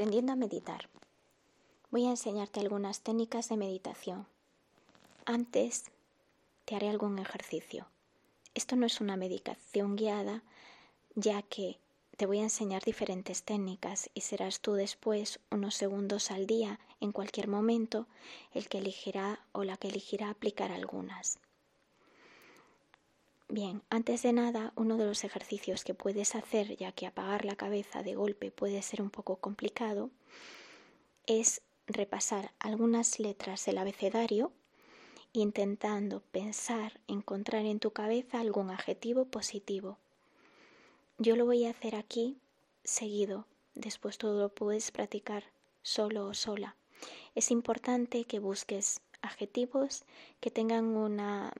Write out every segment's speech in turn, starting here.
aprendiendo a meditar. Voy a enseñarte algunas técnicas de meditación. Antes te haré algún ejercicio. Esto no es una meditación guiada, ya que te voy a enseñar diferentes técnicas y serás tú después, unos segundos al día, en cualquier momento, el que elegirá o la que elegirá aplicar algunas. Bien, antes de nada, uno de los ejercicios que puedes hacer, ya que apagar la cabeza de golpe puede ser un poco complicado, es repasar algunas letras del abecedario intentando pensar, encontrar en tu cabeza algún adjetivo positivo. Yo lo voy a hacer aquí seguido, después todo lo puedes practicar solo o sola. Es importante que busques adjetivos que tengan una,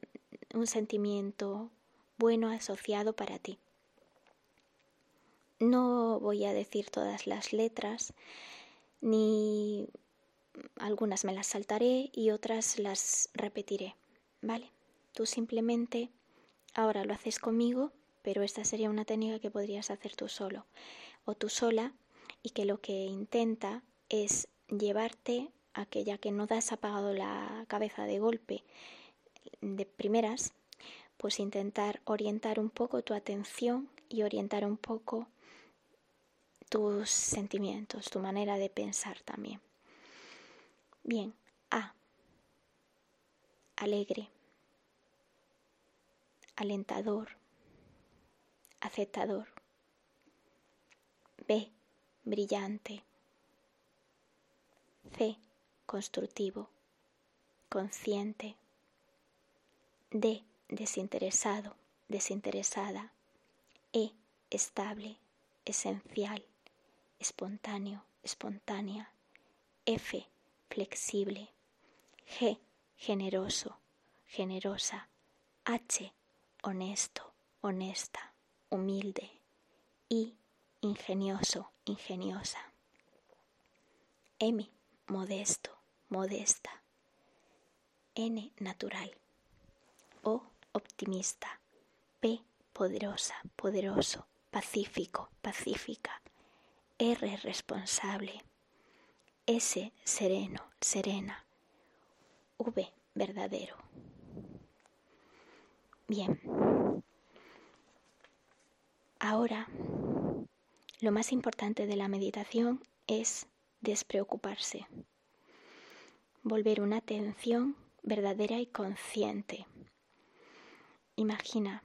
un sentimiento bueno asociado para ti. No voy a decir todas las letras, ni algunas me las saltaré y otras las repetiré, ¿vale? Tú simplemente ahora lo haces conmigo, pero esta sería una técnica que podrías hacer tú solo o tú sola y que lo que intenta es llevarte a que ya que no das apagado la cabeza de golpe de primeras, pues intentar orientar un poco tu atención y orientar un poco tus sentimientos, tu manera de pensar también. Bien, A. Alegre, alentador, aceptador. B. Brillante. C. Constructivo, consciente. D desinteresado, desinteresada, E, estable, esencial, espontáneo, espontánea, F, flexible, G, generoso, generosa, H, honesto, honesta, humilde, I, ingenioso, ingeniosa, M, modesto, modesta, N, natural, O, optimista, P, poderosa, poderoso, pacífico, pacífica, R, responsable, S, sereno, serena, V, verdadero. Bien. Ahora, lo más importante de la meditación es despreocuparse, volver una atención verdadera y consciente Imagina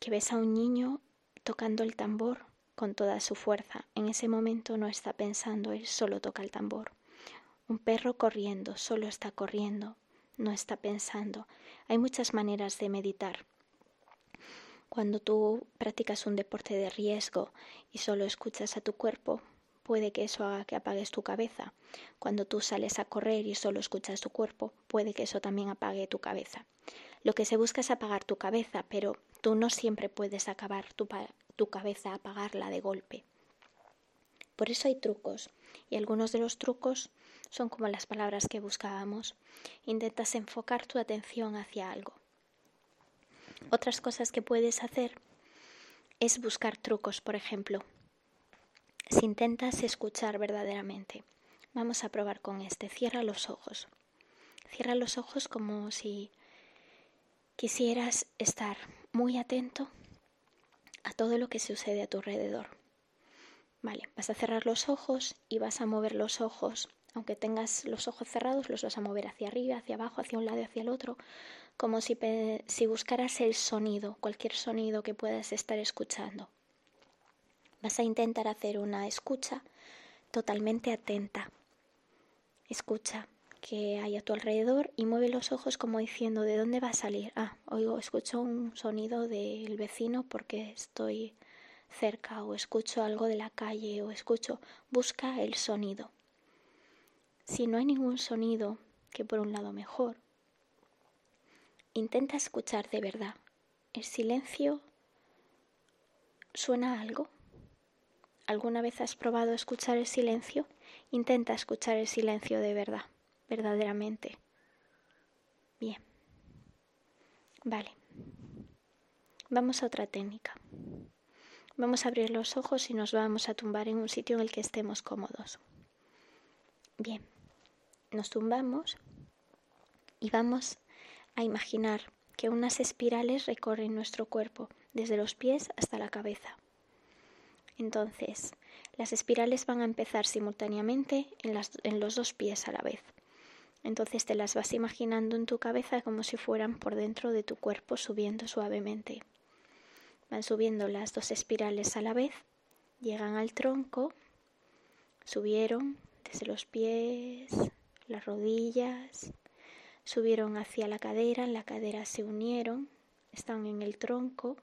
que ves a un niño tocando el tambor con toda su fuerza. En ese momento no está pensando, él solo toca el tambor. Un perro corriendo, solo está corriendo, no está pensando. Hay muchas maneras de meditar. Cuando tú practicas un deporte de riesgo y solo escuchas a tu cuerpo, puede que eso haga que apagues tu cabeza. Cuando tú sales a correr y solo escuchas tu cuerpo, puede que eso también apague tu cabeza. Lo que se busca es apagar tu cabeza, pero tú no siempre puedes acabar tu, tu cabeza, apagarla de golpe. Por eso hay trucos, y algunos de los trucos son como las palabras que buscábamos. Intentas enfocar tu atención hacia algo. Otras cosas que puedes hacer es buscar trucos, por ejemplo. Si intentas escuchar verdaderamente, vamos a probar con este. Cierra los ojos. Cierra los ojos como si quisieras estar muy atento a todo lo que sucede a tu alrededor. Vale, vas a cerrar los ojos y vas a mover los ojos. Aunque tengas los ojos cerrados, los vas a mover hacia arriba, hacia abajo, hacia un lado y hacia el otro, como si, si buscaras el sonido, cualquier sonido que puedas estar escuchando. Vas a intentar hacer una escucha totalmente atenta. Escucha que hay a tu alrededor y mueve los ojos como diciendo de dónde va a salir. Ah, oigo, escucho un sonido del vecino porque estoy cerca o escucho algo de la calle o escucho, busca el sonido. Si no hay ningún sonido, que por un lado mejor, intenta escuchar de verdad. ¿El silencio suena algo? ¿Alguna vez has probado escuchar el silencio? Intenta escuchar el silencio de verdad verdaderamente. Bien. Vale. Vamos a otra técnica. Vamos a abrir los ojos y nos vamos a tumbar en un sitio en el que estemos cómodos. Bien, nos tumbamos y vamos a imaginar que unas espirales recorren nuestro cuerpo, desde los pies hasta la cabeza. Entonces, las espirales van a empezar simultáneamente en, los dos pies a la vez. Entonces te las vas imaginando en tu cabeza como si fueran por dentro de tu cuerpo subiendo suavemente. Van subiendo las dos espirales a la vez, llegan al tronco, subieron desde los pies, las rodillas, subieron hacia la cadera, en la cadera se unieron, están en el tronco,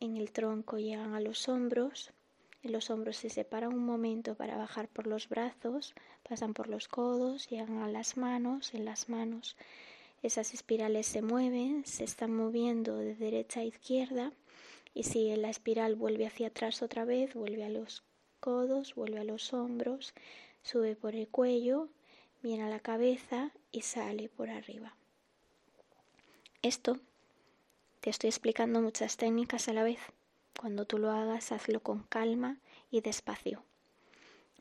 en el tronco llegan a los hombros, en los hombros se separan un momento para bajar por los brazos, pasan por los codos, llegan a las manos, en las manos esas espirales se mueven, se están moviendo de derecha a izquierda y si la espiral vuelve hacia atrás otra vez, vuelve a los codos, vuelve a los hombros, sube por el cuello, viene a la cabeza y sale por arriba. Esto te estoy explicando muchas técnicas a la vez. Cuando tú lo hagas, hazlo con calma y despacio.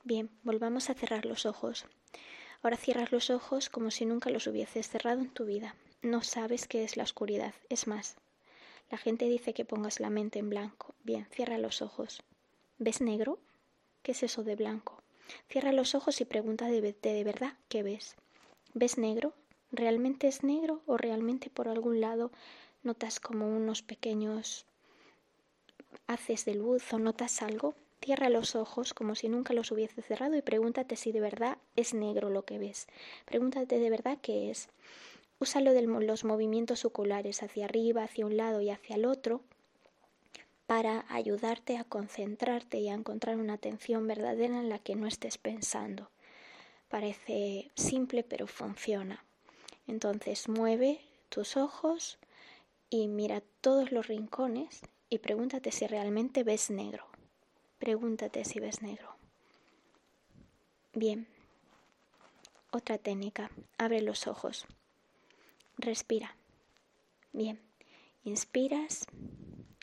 Bien, volvamos a cerrar los ojos. Ahora cierras los ojos como si nunca los hubieses cerrado en tu vida. No sabes qué es la oscuridad. Es más, la gente dice que pongas la mente en blanco. Bien, cierra los ojos. ¿Ves negro? ¿Qué es eso de blanco? Cierra los ojos y pregunta de, de verdad qué ves. ¿Ves negro? ¿Realmente es negro o realmente por algún lado notas como unos pequeños haces de luz o notas algo, cierra los ojos como si nunca los hubiese cerrado y pregúntate si de verdad es negro lo que ves. Pregúntate de verdad qué es. Úsalo los movimientos oculares hacia arriba, hacia un lado y hacia el otro para ayudarte a concentrarte y a encontrar una atención verdadera en la que no estés pensando. Parece simple pero funciona. Entonces mueve tus ojos, y mira todos los rincones y pregúntate si realmente ves negro. Pregúntate si ves negro. Bien. Otra técnica. Abre los ojos. Respira. Bien. Inspiras,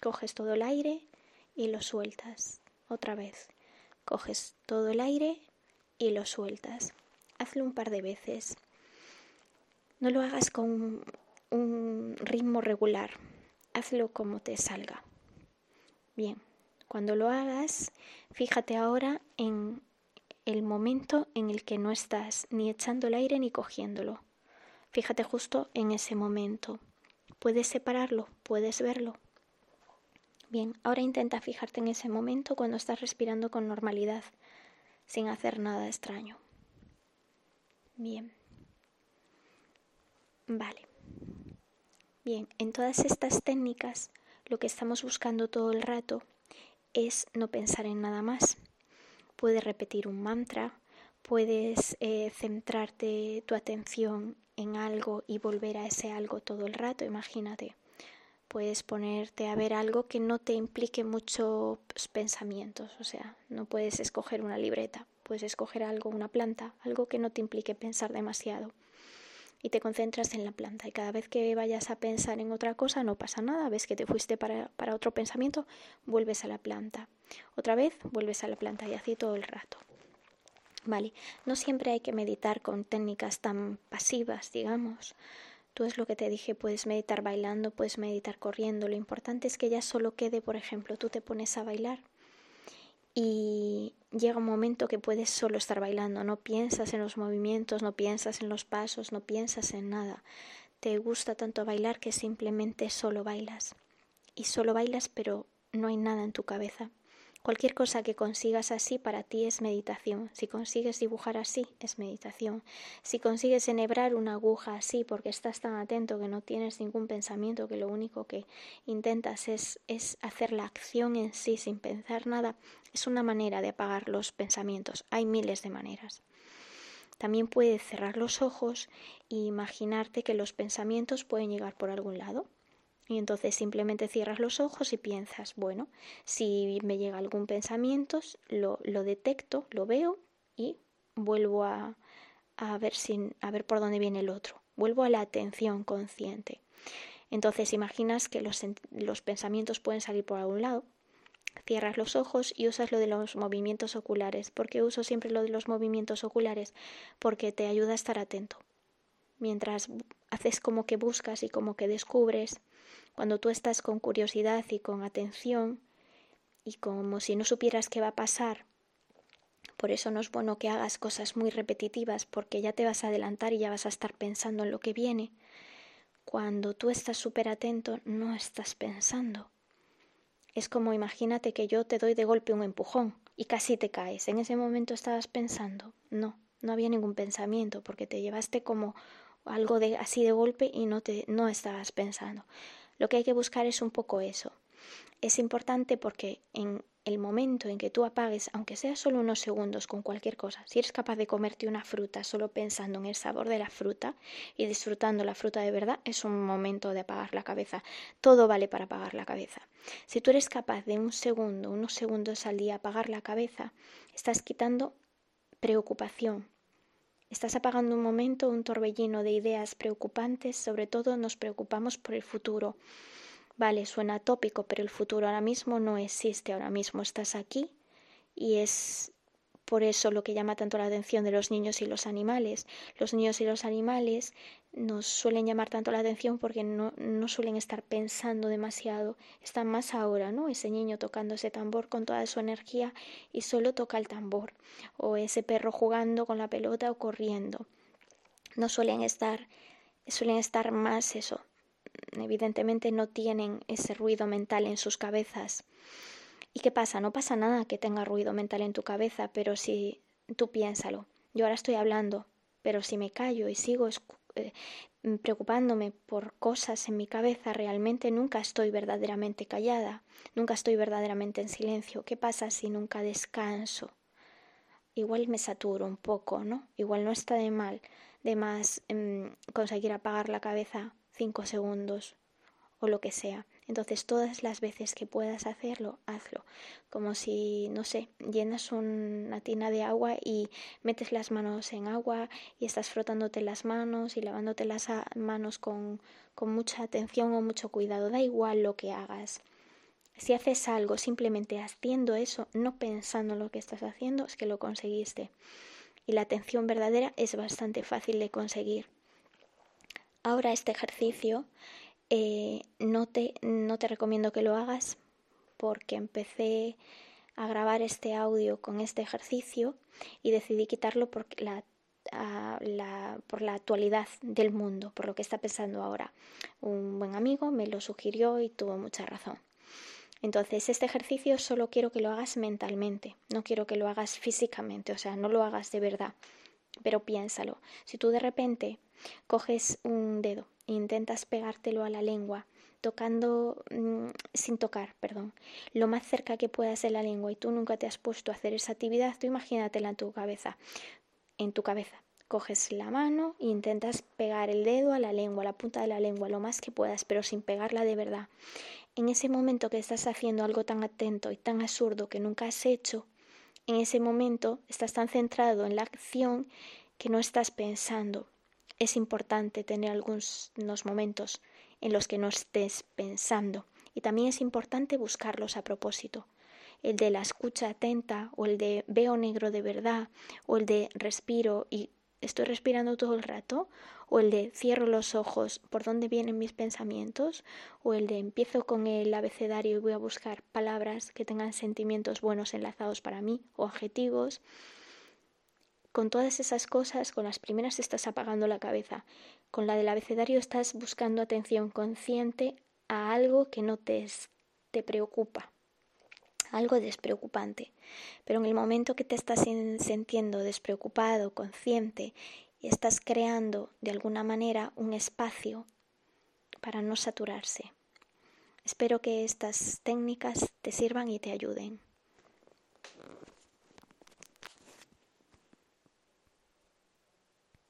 coges todo el aire y lo sueltas. Otra vez. Coges todo el aire y lo sueltas. Hazlo un par de veces. No lo hagas con un ritmo regular. Hazlo como te salga. Bien, cuando lo hagas, fíjate ahora en el momento en el que no estás ni echando el aire ni cogiéndolo. Fíjate justo en ese momento. Puedes separarlo, puedes verlo. Bien, ahora intenta fijarte en ese momento cuando estás respirando con normalidad, sin hacer nada extraño. Bien. Vale. Bien, en todas estas técnicas lo que estamos buscando todo el rato es no pensar en nada más. Puedes repetir un mantra, puedes eh, centrarte tu atención en algo y volver a ese algo todo el rato, imagínate. Puedes ponerte a ver algo que no te implique muchos pensamientos, o sea, no puedes escoger una libreta, puedes escoger algo, una planta, algo que no te implique pensar demasiado y te concentras en la planta. Y cada vez que vayas a pensar en otra cosa, no pasa nada. Ves que te fuiste para, para otro pensamiento, vuelves a la planta. Otra vez, vuelves a la planta y así todo el rato. Vale, no siempre hay que meditar con técnicas tan pasivas, digamos. Tú es lo que te dije, puedes meditar bailando, puedes meditar corriendo. Lo importante es que ya solo quede, por ejemplo, tú te pones a bailar y llega un momento que puedes solo estar bailando, no piensas en los movimientos, no piensas en los pasos, no piensas en nada. Te gusta tanto bailar que simplemente solo bailas. Y solo bailas pero no hay nada en tu cabeza. Cualquier cosa que consigas así para ti es meditación. Si consigues dibujar así, es meditación. Si consigues enhebrar una aguja así porque estás tan atento que no tienes ningún pensamiento, que lo único que intentas es, es hacer la acción en sí sin pensar nada, es una manera de apagar los pensamientos. Hay miles de maneras. También puedes cerrar los ojos e imaginarte que los pensamientos pueden llegar por algún lado. Y entonces simplemente cierras los ojos y piensas, bueno, si me llega algún pensamiento, lo, lo detecto, lo veo y vuelvo a, a, ver sin, a ver por dónde viene el otro. Vuelvo a la atención consciente. Entonces imaginas que los, los pensamientos pueden salir por algún lado Cierras los ojos y usas lo de los movimientos oculares. ¿Por qué uso siempre lo de los movimientos oculares? Porque te ayuda a estar atento. Mientras haces como que buscas y como que descubres, cuando tú estás con curiosidad y con atención y como si no supieras qué va a pasar, por eso no es bueno que hagas cosas muy repetitivas porque ya te vas a adelantar y ya vas a estar pensando en lo que viene. Cuando tú estás súper atento, no estás pensando. Es como imagínate que yo te doy de golpe un empujón y casi te caes. En ese momento estabas pensando. No, no había ningún pensamiento porque te llevaste como algo así de golpe y no te no estabas pensando. Lo que hay que buscar es un poco eso. Es importante porque en el momento en que tú apagues, aunque sea solo unos segundos con cualquier cosa, si eres capaz de comerte una fruta solo pensando en el sabor de la fruta y disfrutando la fruta de verdad, es un momento de apagar la cabeza. Todo vale para apagar la cabeza. Si tú eres capaz de un segundo, unos segundos al día apagar la cabeza, estás quitando preocupación. Estás apagando un momento, un torbellino de ideas preocupantes, sobre todo nos preocupamos por el futuro Vale, suena tópico, pero el futuro ahora mismo no existe, ahora mismo estás aquí y es por eso lo que llama tanto la atención de los niños y los animales. Los niños y los animales nos suelen llamar tanto la atención porque no, no, suelen estar pensando demasiado, están más ahora, ¿no? Ese niño tocando ese tambor con toda su energía y solo toca el tambor, o ese perro jugando con la pelota o corriendo. No suelen estar, suelen estar más eso, evidentemente no tienen ese ruido mental en sus cabezas. ¿Y qué pasa? No pasa nada que tenga ruido mental en tu cabeza, pero si tú piénsalo, yo ahora estoy hablando, pero si me callo y sigo eh, preocupándome por cosas en mi cabeza, realmente nunca estoy verdaderamente callada, nunca estoy verdaderamente en silencio. ¿Qué pasa si nunca descanso? Igual me saturo un poco, ¿no? Igual no está de mal, de más em, conseguir apagar la cabeza cinco segundos o lo que sea. Entonces todas las veces que puedas hacerlo, hazlo. Como si, no sé, llenas una tina de agua y metes las manos en agua y estás frotándote las manos y lavándote las manos con, con mucha atención o mucho cuidado. Da igual lo que hagas. Si haces algo simplemente haciendo eso, no pensando en lo que estás haciendo, es que lo conseguiste. Y la atención verdadera es bastante fácil de conseguir. Ahora este ejercicio eh, no, te, no te recomiendo que lo hagas porque empecé a grabar este audio con este ejercicio y decidí quitarlo por la, la, por la actualidad del mundo, por lo que está pensando ahora. Un buen amigo me lo sugirió y tuvo mucha razón. Entonces, este ejercicio solo quiero que lo hagas mentalmente, no quiero que lo hagas físicamente, o sea, no lo hagas de verdad. Pero piénsalo, si tú de repente coges un dedo intentas pegártelo a la lengua, tocando mm, sin tocar, perdón, lo más cerca que puedas de la lengua y tú nunca te has puesto a hacer esa actividad, tú imagínatela en tu cabeza, en tu cabeza. Coges la mano e intentas pegar el dedo a la lengua, a la punta de la lengua, lo más que puedas, pero sin pegarla de verdad. En ese momento que estás haciendo algo tan atento y tan absurdo que nunca has hecho, en ese momento estás tan centrado en la acción que no estás pensando. Es importante tener algunos momentos en los que no estés pensando y también es importante buscarlos a propósito. El de la escucha atenta o el de veo negro de verdad o el de respiro y estoy respirando todo el rato o el de cierro los ojos por dónde vienen mis pensamientos o el de empiezo con el abecedario y voy a buscar palabras que tengan sentimientos buenos enlazados para mí o adjetivos. Con todas esas cosas, con las primeras estás apagando la cabeza, con la del abecedario estás buscando atención consciente a algo que no te, te preocupa algo despreocupante. Pero en el momento que te estás sintiendo despreocupado, consciente, estás creando de alguna manera un espacio para no saturarse. Espero que estas técnicas te sirvan y te ayuden.